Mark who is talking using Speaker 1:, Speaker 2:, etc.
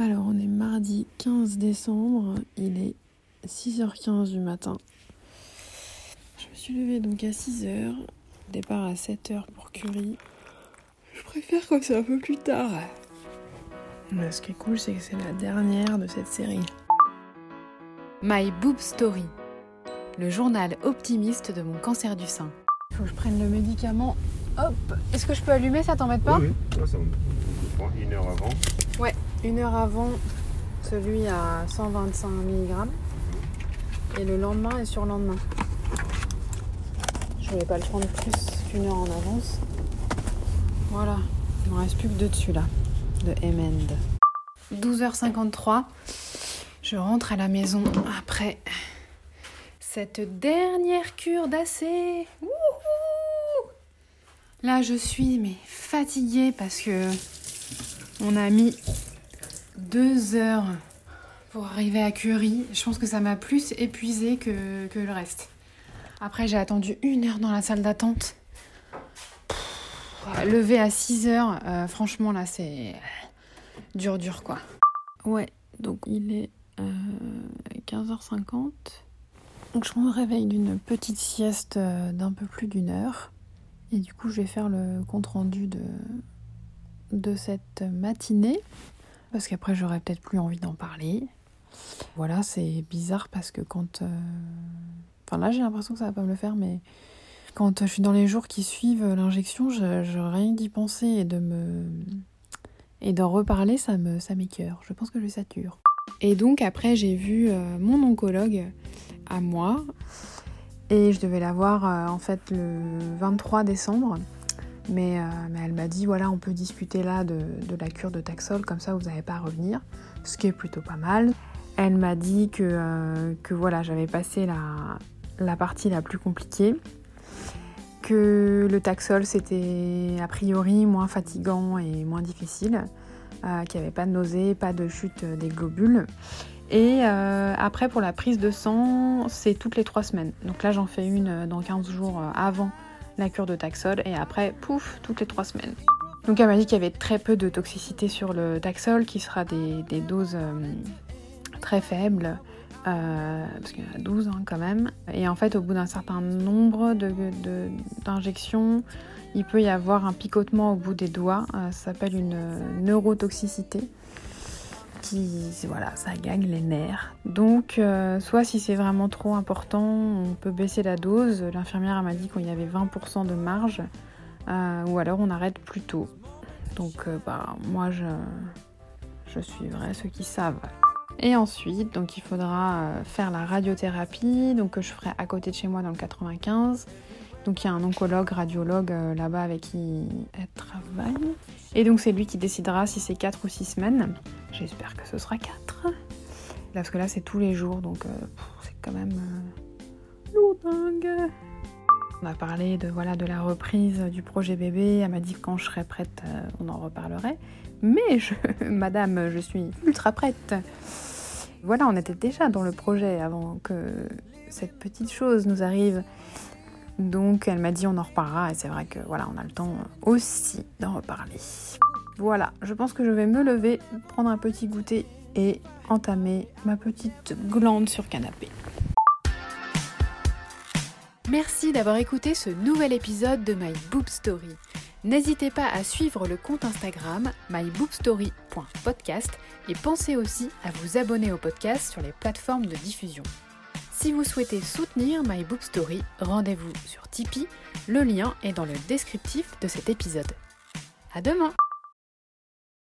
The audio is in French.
Speaker 1: Alors, on est mardi 15 décembre, il est 6h15 du matin. Je me suis levée donc à 6h, départ à 7h pour Curie. Je préfère quand c'est un peu plus tard. Mais ce qui est cool, c'est que c'est la dernière de cette série.
Speaker 2: My Boob Story, le journal optimiste de mon cancer du sein.
Speaker 1: Il faut que je prenne le médicament. Hop Est-ce que je peux allumer, ça t'embête pas?
Speaker 3: Oui, oui. ça, on prend une heure avant.
Speaker 1: Ouais, une heure avant, celui à 125 mg. Et le lendemain et sur lendemain. Je voulais pas le prendre plus qu'une heure en avance. Voilà, il me reste plus que deux dessus là, de Emend.
Speaker 2: 12h53, je rentre à la maison après cette dernière cure d'AC. Là, je suis mais fatiguée parce que on a mis deux heures pour arriver à Curie. Je pense que ça m'a plus épuisé que, que le reste. Après, j'ai attendu une heure dans la salle d'attente. Lever à 6 heures, euh, franchement, là, c'est dur, dur, quoi.
Speaker 1: Ouais, donc il est euh, 15h50. Donc je me réveille d'une petite sieste euh, d'un peu plus d'une heure. Et du coup, je vais faire le compte rendu de, de cette matinée. Parce qu'après, j'aurais peut-être plus envie d'en parler. Voilà, c'est bizarre parce que quand. euh, Enfin là, j'ai l'impression que ça va pas me le faire, mais quand je suis dans les jours qui suivent l'injection, je, je rien d'y penser et de me. Et d'en reparler, ça me ça m'écœure. Je pense que je sature. Et donc après, j'ai vu euh, mon oncologue à moi. Et je devais la voir euh, en fait le 23 décembre. Mais, euh, mais elle m'a dit voilà, on peut discuter là de, la cure de Taxol, comme ça vous n'avez pas à revenir. Ce qui est plutôt pas mal. Elle m'a dit que, euh, que voilà, j'avais passé la, partie la plus compliquée. Que le Taxol c'était a priori moins fatigant et moins difficile. euh, qu'il n'y avait pas de nausée, pas de chute des globules. Et après, pour la prise de sang, c'est toutes les trois semaines. Donc là, j'en fais une dans 15 jours avant la cure de Taxol. Et après, pouf, toutes les trois semaines. Donc elle m'a dit qu'il y avait très peu de toxicité sur le Taxol, qui sera des, doses euh, très faibles. euh, parce qu'il y en a 12 hein, quand même. Et en fait, au bout d'un certain nombre d'injections, il peut y avoir un picotement au bout des doigts. Euh, ça s'appelle une neurotoxicité qui, voilà, ça gagne les nerfs. Donc, euh, soit si c'est vraiment trop important, on peut baisser la dose. L'infirmière m'a dit qu'il y avait 20% de marge, euh, ou alors on arrête plus tôt. Donc, euh, bah, moi, je, je suivrai ceux qui savent. Et ensuite, donc, il faudra faire la radiothérapie, donc que je ferai à côté de chez moi dans le 95. Donc, il y a un oncologue, radiologue euh, là-bas avec qui elle travaille. Et donc c'est lui qui décidera si c'est 4 ou 6 semaines. J'espère que ce sera 4. Parce que là c'est tous les jours, donc euh, c'est quand même euh, lourdingue. On a parlé de, voilà, de la reprise du projet bébé. Elle m'a dit que quand je serai prête, on en reparlerait. Mais madame, je suis ultra prête. Voilà, on était déjà dans le projet avant que cette petite chose nous arrive. Donc elle m'a dit on en reparlera et c'est vrai que voilà on a le temps aussi d'en reparler. Voilà, je pense que je vais me lever, prendre un petit goûter et entamer ma petite glande sur canapé.
Speaker 2: Merci d'avoir écouté ce nouvel épisode de My Boob Story. N'hésitez pas à suivre le compte Instagram myboobstory.podcast et pensez aussi à vous abonner au podcast sur les plateformes de diffusion. Si vous souhaitez soutenir My Boob Story, rendez-vous sur Tipeee, le lien est dans le descriptif de cet épisode. À demain